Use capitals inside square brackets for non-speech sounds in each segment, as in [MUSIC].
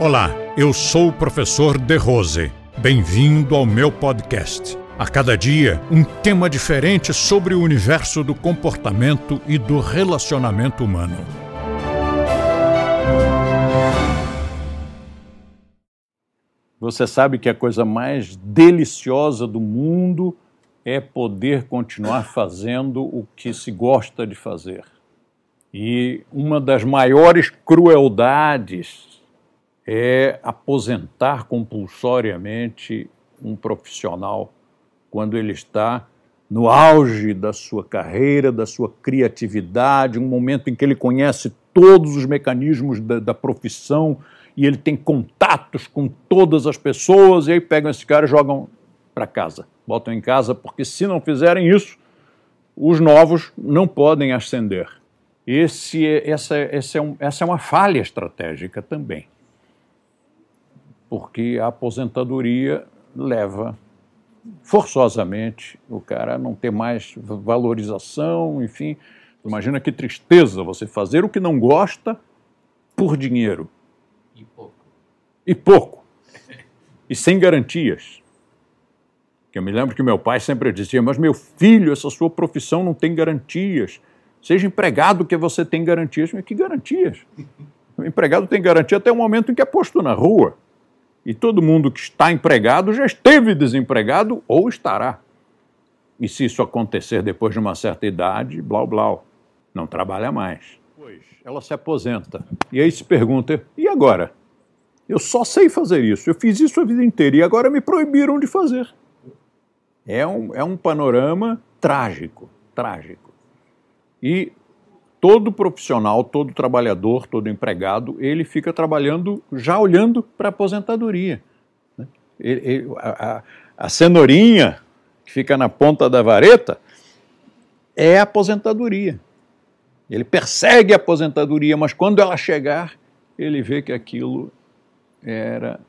Olá, eu sou o professor De Rose. Bem-vindo ao meu podcast. A cada dia, um tema diferente sobre o universo do comportamento e do relacionamento humano. Você sabe que a coisa mais deliciosa do mundo é poder continuar fazendo o que se gosta de fazer. E uma das maiores crueldades é aposentar compulsoriamente um profissional quando ele está no auge da sua carreira, da sua criatividade, um momento em que ele conhece todos os mecanismos da, da profissão e ele tem contatos com todas as pessoas, e aí pegam esse cara e jogam para casa, botam em casa, porque se não fizerem isso, os novos não podem ascender. Esse, essa, essa, é um, essa é uma falha estratégica também, porque a aposentadoria leva forçosamente o cara a não ter mais valorização, enfim. Imagina que tristeza você fazer o que não gosta por dinheiro. E pouco. E pouco. [LAUGHS] e sem garantias. Que eu me lembro que meu pai sempre dizia: Mas meu filho, essa sua profissão não tem garantias. Seja empregado que você tem garantias. Mas que garantias? [LAUGHS] O empregado tem garantia até o momento em que é posto na rua. E todo mundo que está empregado já esteve desempregado ou estará. E se isso acontecer depois de uma certa idade, blá blá, não trabalha mais. Pois, ela se aposenta. E aí se pergunta: e agora? Eu só sei fazer isso, eu fiz isso a vida inteira e agora me proibiram de fazer. É um, é um panorama trágico, trágico. E todo profissional, todo trabalhador, todo empregado, ele fica trabalhando já olhando para a aposentadoria. Né? Ele, ele, a, a, cenourinha que fica na ponta da vareta é a aposentadoria. Ele persegue a aposentadoria, mas quando ela chegar, ele vê que aquilo era,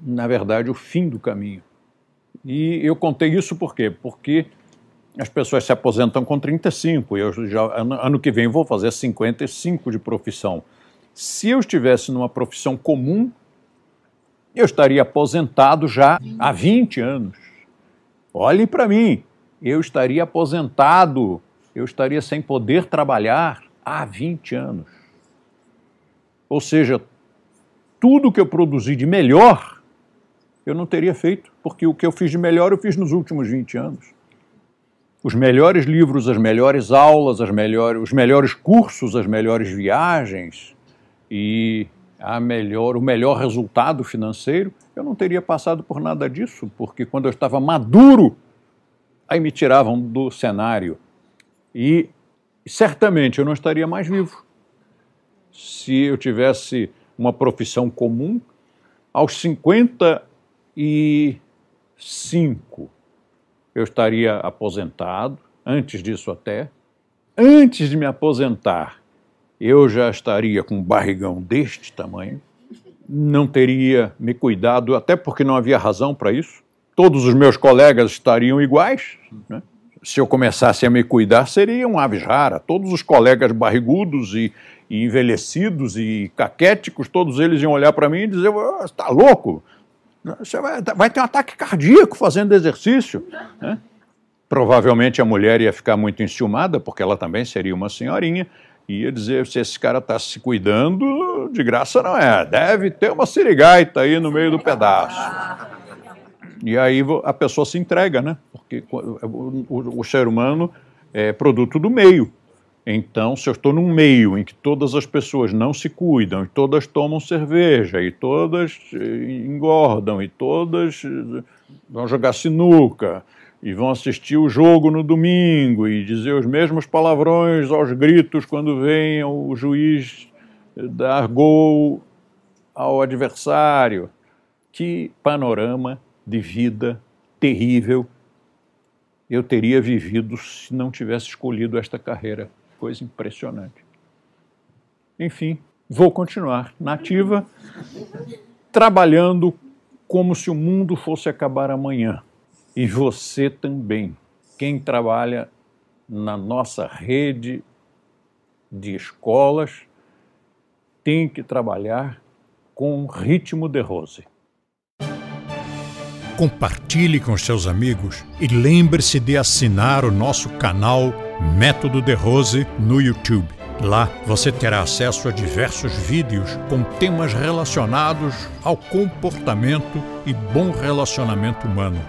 na verdade, o fim do caminho. E eu contei isso por quê? Porque as pessoas se aposentam com 35 e eu já ano, ano que vem vou fazer 55 de profissão. Se eu estivesse numa profissão comum, eu estaria aposentado já há 20 anos. Olhe para mim, eu estaria aposentado, eu estaria sem poder trabalhar há 20 anos. Ou seja, tudo que eu produzi de melhor, eu não teria feito, porque o que eu fiz de melhor eu fiz nos últimos 20 anos. Os melhores livros, as melhores aulas, as os melhores cursos, as melhores viagens e a melhor, o melhor resultado financeiro, eu não teria passado por nada disso, porque quando eu estava maduro, aí me tiravam do cenário. E certamente eu não estaria mais vivo se eu tivesse uma profissão comum, aos 55 eu estaria aposentado, antes disso até. Antes de me aposentar, eu já estaria com um barrigão deste tamanho, não teria me cuidado, até porque não havia razão para isso. Todos os meus colegas estariam iguais. Né? Se eu começasse a me cuidar, seria aves rara. Todos os colegas barrigudos e, e envelhecidos e caquéticos, todos eles iam olhar para mim e dizer: está louco? Você vai, vai, ter um ataque cardíaco fazendo exercício. Né? Provavelmente a mulher ia ficar muito enciumada, porque ela também seria uma senhorinha, e ia dizer: se esse cara está se cuidando, de graça não é. Deve ter uma sirigaita aí no meio do pedaço. E aí a pessoa se entrega, né? Porque o, o, o ser humano é produto do meio. Então, se eu estou num meio em que todas as pessoas não se cuidam, e todas tomam cerveja, e todas eh, engordam, e todas eh, vão jogar sinuca, e vão assistir o jogo no domingo, e dizer os mesmos palavrões aos gritos quando vem o juiz dar gol ao adversário. Que panorama de vida terrível eu teria vivido se não tivesse escolhido esta carreira coisa impressionante. Enfim, vou continuar nativa, trabalhando como se o mundo fosse acabar amanhã. E você também, quem trabalha na nossa rede de escolas, tem que trabalhar com Ritmo de Rose. Compartilhe com seus amigos e lembre-se de assinar o nosso canal Método de Rose no YouTube. Lá você terá acesso a diversos vídeos com temas relacionados ao comportamento e bom relacionamento humano.